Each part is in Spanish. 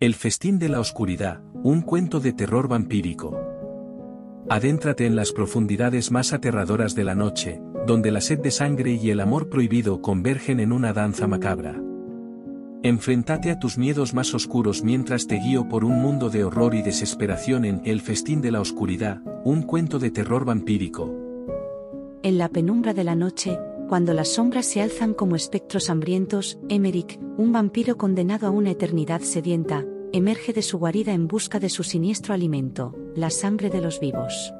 El festín de la oscuridad, un cuento de terror vampírico. Adéntrate en las profundidades más aterradoras de la noche, donde la sed de sangre y el amor prohibido convergen en una danza macabra. Enfrentate a tus miedos más oscuros mientras te guío por un mundo de horror y desesperación en El festín de la oscuridad, un cuento de terror vampírico. En la penumbra de la noche, cuando las sombras se alzan como espectros hambrientos, Emerick, un vampiro condenado a una eternidad sedienta, emerge de su guarida en busca de su siniestro alimento, la sangre de los vivos.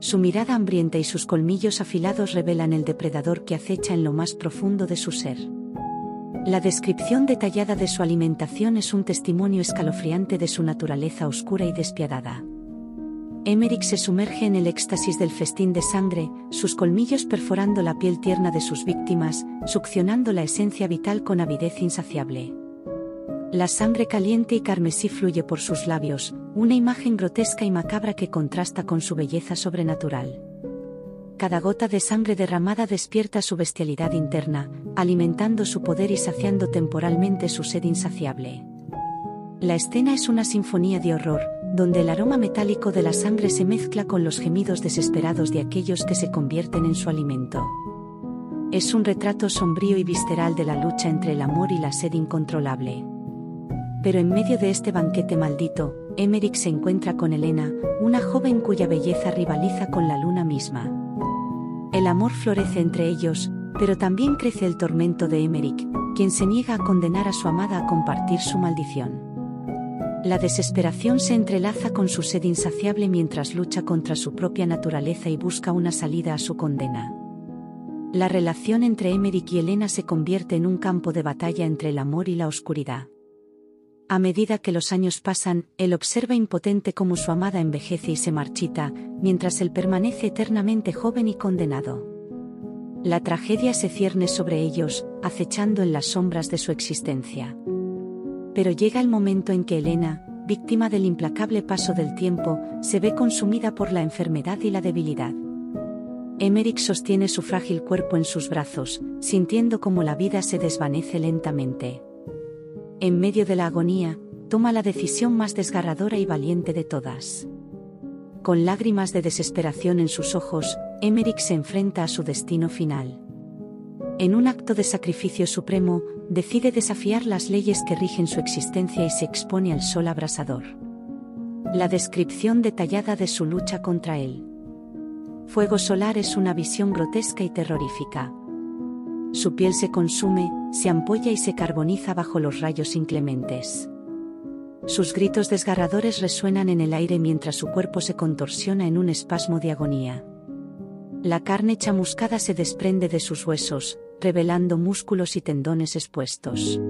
Su mirada hambrienta y sus colmillos afilados revelan el depredador que acecha en lo más profundo de su ser. La descripción detallada de su alimentación es un testimonio escalofriante de su naturaleza oscura y despiadada. Emerick se sumerge en el éxtasis del festín de sangre, sus colmillos perforando la piel tierna de sus víctimas, succionando la esencia vital con avidez insaciable. La sangre caliente y carmesí fluye por sus labios, una imagen grotesca y macabra que contrasta con su belleza sobrenatural. Cada gota de sangre derramada despierta su bestialidad interna, alimentando su poder y saciando temporalmente su sed insaciable. La escena es una sinfonía de horror, donde el aroma metálico de la sangre se mezcla con los gemidos desesperados de aquellos que se convierten en su alimento. Es un retrato sombrío y visceral de la lucha entre el amor y la sed incontrolable. Pero en medio de este banquete maldito, Emerick se encuentra con Elena, una joven cuya belleza rivaliza con la luna misma. El amor florece entre ellos, pero también crece el tormento de Emerick, quien se niega a condenar a su amada a compartir su maldición. La desesperación se entrelaza con su sed insaciable mientras lucha contra su propia naturaleza y busca una salida a su condena. La relación entre Emerick y Elena se convierte en un campo de batalla entre el amor y la oscuridad. A medida que los años pasan, él observa impotente cómo su amada envejece y se marchita, mientras él permanece eternamente joven y condenado. La tragedia se cierne sobre ellos, acechando en las sombras de su existencia. Pero llega el momento en que Elena, víctima del implacable paso del tiempo, se ve consumida por la enfermedad y la debilidad. Emerick sostiene su frágil cuerpo en sus brazos, sintiendo como la vida se desvanece lentamente. En medio de la agonía, toma la decisión más desgarradora y valiente de todas. Con lágrimas de desesperación en sus ojos, Emerick se enfrenta a su destino final. En un acto de sacrificio supremo, decide desafiar las leyes que rigen su existencia y se expone al sol abrasador. La descripción detallada de su lucha contra él. Fuego solar es una visión grotesca y terrorífica. Su piel se consume, se ampolla y se carboniza bajo los rayos inclementes. Sus gritos desgarradores resuenan en el aire mientras su cuerpo se contorsiona en un espasmo de agonía. La carne chamuscada se desprende de sus huesos, revelando músculos y tendones expuestos.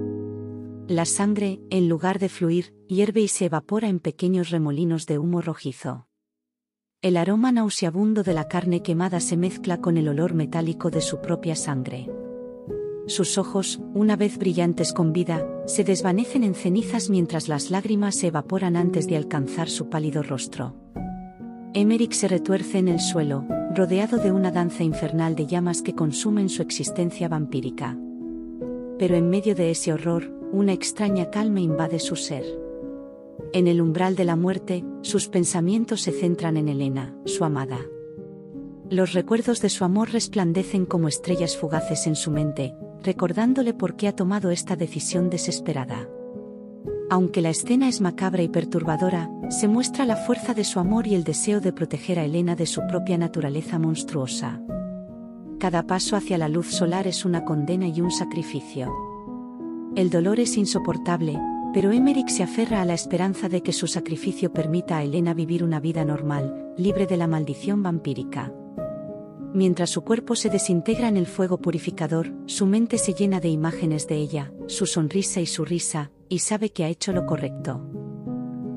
La sangre, en lugar de fluir, hierve y se evapora en pequeños remolinos de humo rojizo. El aroma nauseabundo de la carne quemada se mezcla con el olor metálico de su propia sangre. Sus ojos, una vez brillantes con vida, se desvanecen en cenizas mientras las lágrimas se evaporan antes de alcanzar su pálido rostro. Emerick se retuerce en el suelo, rodeado de una danza infernal de llamas que consumen su existencia vampírica. Pero en medio de ese horror, una extraña calma invade su ser. En el umbral de la muerte, sus pensamientos se centran en Elena, su amada. Los recuerdos de su amor resplandecen como estrellas fugaces en su mente, recordándole por qué ha tomado esta decisión desesperada. Aunque la escena es macabra y perturbadora, se muestra la fuerza de su amor y el deseo de proteger a Elena de su propia naturaleza monstruosa. Cada paso hacia la luz solar es una condena y un sacrificio. El dolor es insoportable, pero Emerick se aferra a la esperanza de que su sacrificio permita a Elena vivir una vida normal, libre de la maldición vampírica. Mientras su cuerpo se desintegra en el fuego purificador, su mente se llena de imágenes de ella, su sonrisa y su risa, y sabe que ha hecho lo correcto.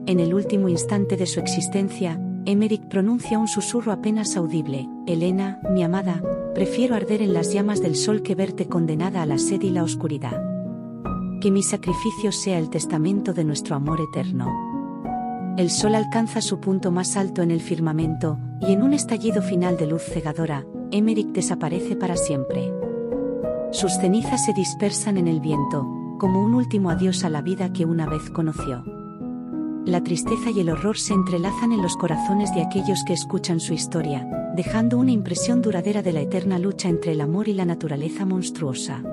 En el último instante de su existencia, Emerick pronuncia un susurro apenas audible, Elena, mi amada, prefiero arder en las llamas del sol que verte condenada a la sed y la oscuridad. Que mi sacrificio sea el testamento de nuestro amor eterno. El sol alcanza su punto más alto en el firmamento, y en un estallido final de luz cegadora, Emerick desaparece para siempre. Sus cenizas se dispersan en el viento, como un último adiós a la vida que una vez conoció. La tristeza y el horror se entrelazan en los corazones de aquellos que escuchan su historia, dejando una impresión duradera de la eterna lucha entre el amor y la naturaleza monstruosa.